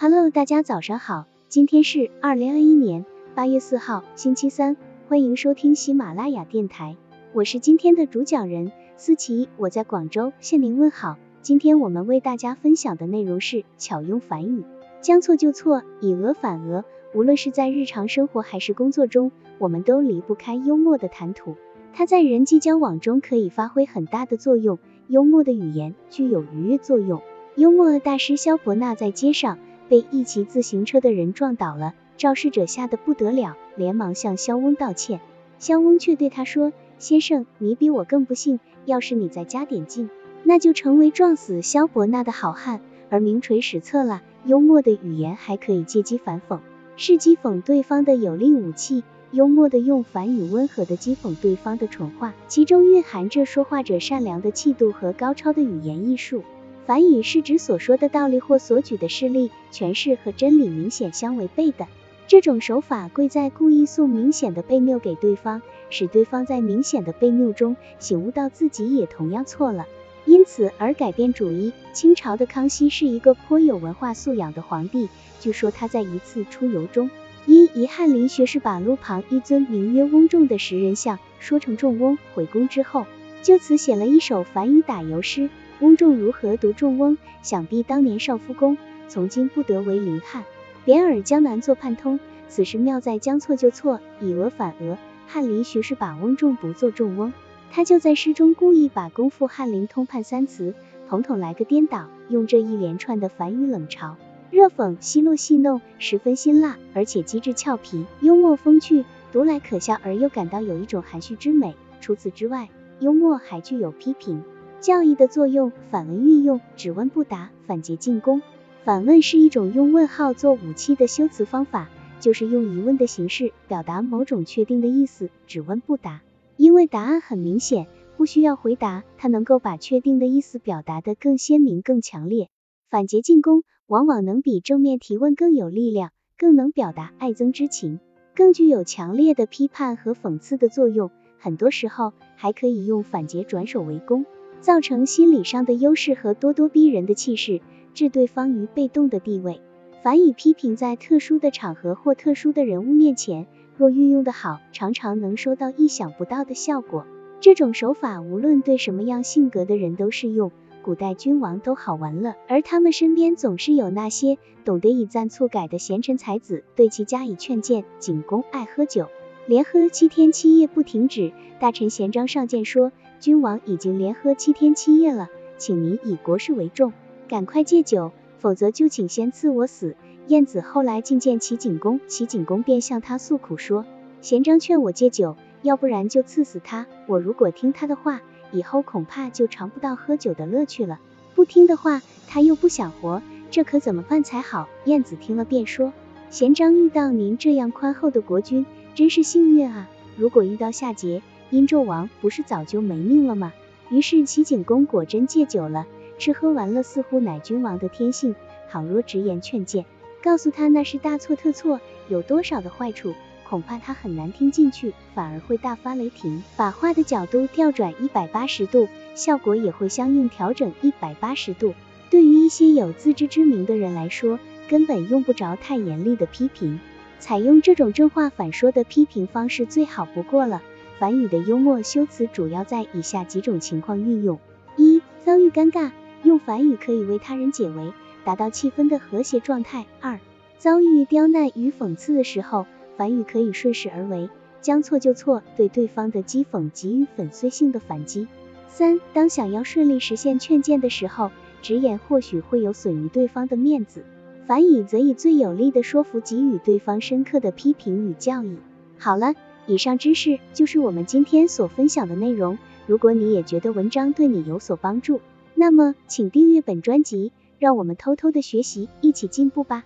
Hello，大家早上好，今天是二零二一年八月四号，星期三，欢迎收听喜马拉雅电台，我是今天的主讲人思琪，我在广州向您问好。今天我们为大家分享的内容是巧用反语，将错就错，以讹反讹。无论是在日常生活还是工作中，我们都离不开幽默的谈吐。它在人际交往中可以发挥很大的作用。幽默的语言具有愉悦作用。幽默大师萧伯纳在街上被一骑自行车的人撞倒了，肇事者吓得不得了，连忙向肖翁道歉。肖翁却对他说：“先生，你比我更不幸，要是你再加点劲，那就成为撞死萧伯纳的好汉，而名垂史册了。”幽默的语言还可以借机反讽。是讥讽对方的有力武器，幽默的用反语温和的讥讽对方的蠢话，其中蕴含着说话者善良的气度和高超的语言艺术。反语是指所说的道理或所举的事例、诠释和真理明显相违背的。这种手法贵在故意送明显的被谬给对方，使对方在明显的被谬中醒悟到自己也同样错了。因此而改变主意。清朝的康熙是一个颇有文化素养的皇帝。据说他在一次出游中，因一翰林学士把路旁一尊名曰翁仲的石人像说成仲翁，回宫之后，就此写了一首反语打油诗。翁仲如何读仲翁？想必当年少夫公，从今不得为林汉。贬尔江南作判通，此时妙在将错就错，以讹反讹。翰林学士把翁仲不做仲翁。他就在诗中故意把功夫翰林通判三词统统来个颠倒，用这一连串的反语冷嘲热讽、奚落戏弄，十分辛辣，而且机智俏皮、幽默风趣，读来可笑而又感到有一种含蓄之美。除此之外，幽默还具有批评、教义的作用。反问运用，只问不答，反诘进攻。反问是一种用问号做武器的修辞方法，就是用疑问的形式表达某种确定的意思，只问不答。因为答案很明显，不需要回答，它能够把确定的意思表达得更鲜明、更强烈。反诘进攻往往能比正面提问更有力量，更能表达爱憎之情，更具有强烈的批判和讽刺的作用。很多时候还可以用反诘转守为攻，造成心理上的优势和咄咄逼人的气势，置对方于被动的地位。反以批评在特殊的场合或特殊的人物面前。若运用的好，常常能收到意想不到的效果。这种手法无论对什么样性格的人都适用，古代君王都好玩了，而他们身边总是有那些懂得以赞促改的贤臣才子，对其加以劝谏。景公爱喝酒，连喝七天七夜不停止。大臣贤章上谏说，君王已经连喝七天七夜了，请您以国事为重，赶快戒酒，否则就请先赐我死。晏子后来觐见齐景公，齐景公便向他诉苦说：“贤章劝我戒酒，要不然就赐死他。我如果听他的话，以后恐怕就尝不到喝酒的乐趣了；不听的话，他又不想活，这可怎么办才好？”晏子听了便说：“贤章遇到您这样宽厚的国君，真是幸运啊！如果遇到夏桀、殷纣王，不是早就没命了吗？”于是齐景公果真戒酒了，吃喝玩乐似乎乃君王的天性。倘若直言劝谏，告诉他那是大错特错，有多少的坏处，恐怕他很难听进去，反而会大发雷霆，把话的角度调转一百八十度，效果也会相应调整一百八十度。对于一些有自知之明的人来说，根本用不着太严厉的批评，采用这种正话反说的批评方式最好不过了。反语的幽默修辞主要在以下几种情况运用：一、遭遇尴尬，用反语可以为他人解围。达到气氛的和谐状态。二、遭遇刁难与讽刺的时候，反语可以顺势而为，将错就错，对对方的讥讽给予粉碎性的反击。三、当想要顺利实现劝谏的时候，直言或许会有损于对方的面子，反以则以最有力的说服给予对方深刻的批评与教育。好了，以上知识就是我们今天所分享的内容。如果你也觉得文章对你有所帮助，那么请订阅本专辑。让我们偷偷的学习，一起进步吧。